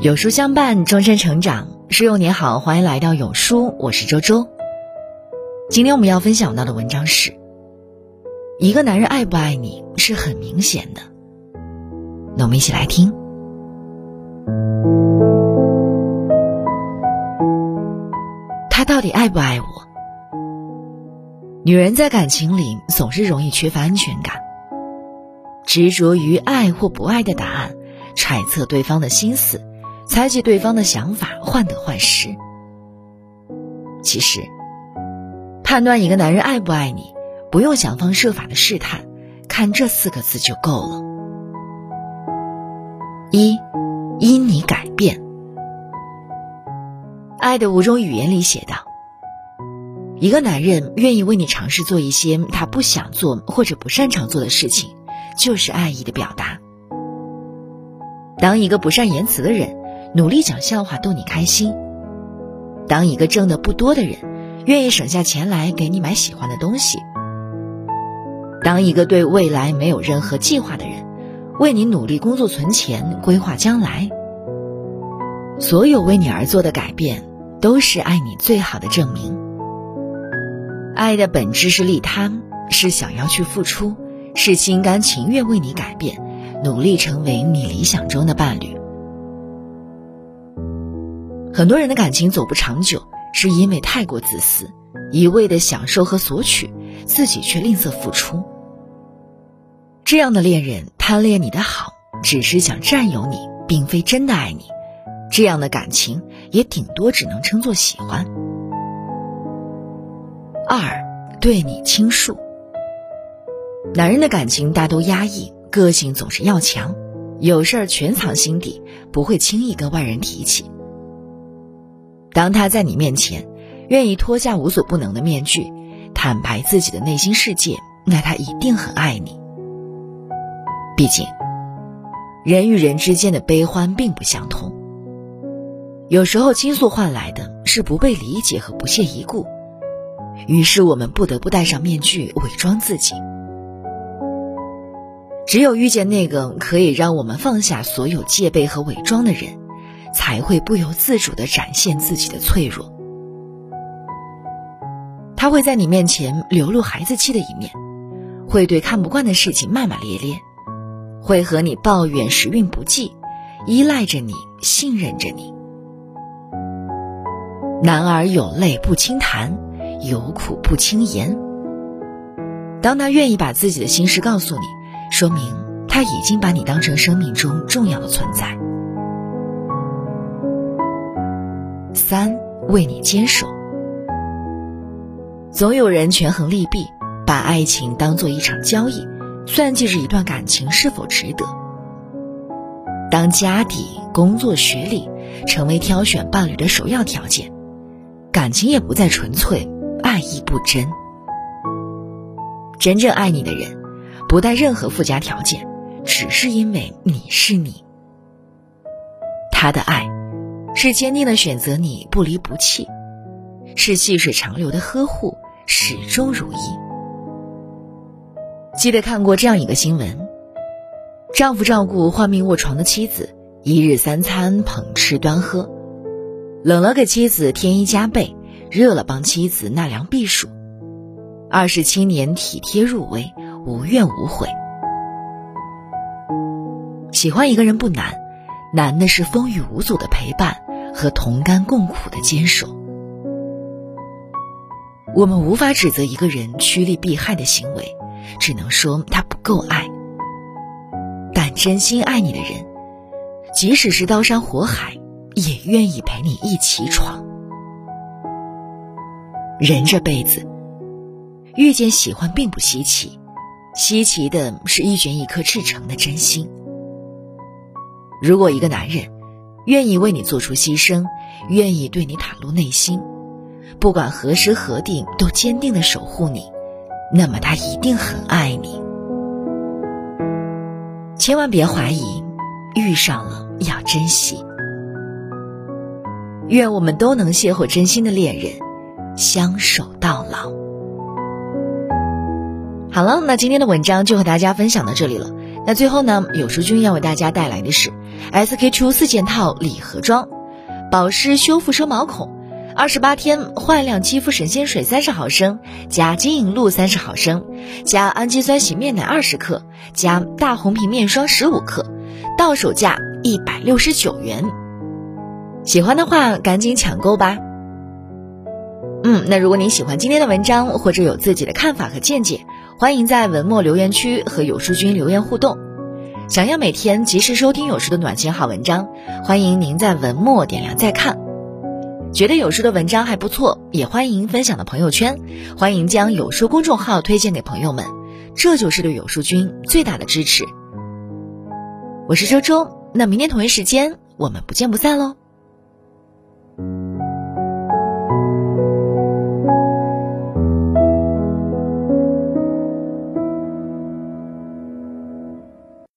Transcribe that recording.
有书相伴，终身成长。书友你好，欢迎来到有书，我是周周。今天我们要分享到的文章是：一个男人爱不爱你是很明显的。那我们一起来听。他到底爱不爱我？女人在感情里总是容易缺乏安全感，执着于爱或不爱的答案，揣测对方的心思。猜忌对方的想法，患得患失。其实，判断一个男人爱不爱你，不用想方设法的试探，看这四个字就够了。一，因你改变。《爱的五种语言》里写道：一个男人愿意为你尝试做一些他不想做或者不擅长做的事情，就是爱意的表达。当一个不善言辞的人。努力讲笑话逗你开心。当一个挣的不多的人，愿意省下钱来给你买喜欢的东西；当一个对未来没有任何计划的人，为你努力工作存钱规划将来。所有为你而做的改变，都是爱你最好的证明。爱的本质是利他，是想要去付出，是心甘情愿为你改变，努力成为你理想中的伴侣。很多人的感情走不长久，是因为太过自私，一味的享受和索取，自己却吝啬付出。这样的恋人贪恋你的好，只是想占有你，并非真的爱你。这样的感情也顶多只能称作喜欢。二，对你倾诉。男人的感情大都压抑，个性总是要强，有事儿全藏心底，不会轻易跟外人提起。当他在你面前愿意脱下无所不能的面具，坦白自己的内心世界，那他一定很爱你。毕竟，人与人之间的悲欢并不相通。有时候倾诉换来的是不被理解和不屑一顾，于是我们不得不戴上面具伪装自己。只有遇见那个可以让我们放下所有戒备和伪装的人。才会不由自主的展现自己的脆弱。他会在你面前流露孩子气的一面，会对看不惯的事情骂骂咧咧，会和你抱怨时运不济，依赖着你，信任着你。男儿有泪不轻弹，有苦不轻言。当他愿意把自己的心事告诉你，说明他已经把你当成生命中重要的存在。三为你坚守，总有人权衡利弊，把爱情当做一场交易，算计着一段感情是否值得。当家底、工作、学历成为挑选伴侣的首要条件，感情也不再纯粹，爱意不真。真正爱你的人，不带任何附加条件，只是因为你是你，他的爱。是坚定的选择你不离不弃，是细水长流的呵护，始终如一。记得看过这样一个新闻：丈夫照顾患病卧床的妻子，一日三餐捧吃端喝，冷了给妻子添衣加被，热了帮妻子纳凉避暑，二十七年体贴入微，无怨无悔。喜欢一个人不难。难的是风雨无阻的陪伴和同甘共苦的坚守。我们无法指责一个人趋利避害的行为，只能说他不够爱。但真心爱你的人，即使是刀山火海，也愿意陪你一起闯。人这辈子，遇见喜欢并不稀奇，稀奇的是一卷一颗赤诚的真心。如果一个男人愿意为你做出牺牲，愿意对你袒露内心，不管何时何地都坚定的守护你，那么他一定很爱你。千万别怀疑，遇上了要珍惜。愿我们都能邂逅真心的恋人，相守到老。好了，那今天的文章就和大家分享到这里了。那最后呢，有书君要为大家带来的是 SK two 四件套礼盒装，保湿修复收毛孔，二十八天焕亮肌肤神仙水三十毫升，加金银露三十毫升，加氨基酸洗面奶二十克，加大红瓶面霜十五克，到手价一百六十九元。喜欢的话赶紧抢购吧。嗯，那如果您喜欢今天的文章，或者有自己的看法和见解，欢迎在文末留言区和有书君留言互动。想要每天及时收听有书的暖心好文章，欢迎您在文末点亮再看。觉得有书的文章还不错，也欢迎分享到朋友圈，欢迎将有书公众号推荐给朋友们，这就是对有书君最大的支持。我是周周，那明天同一时间我们不见不散喽。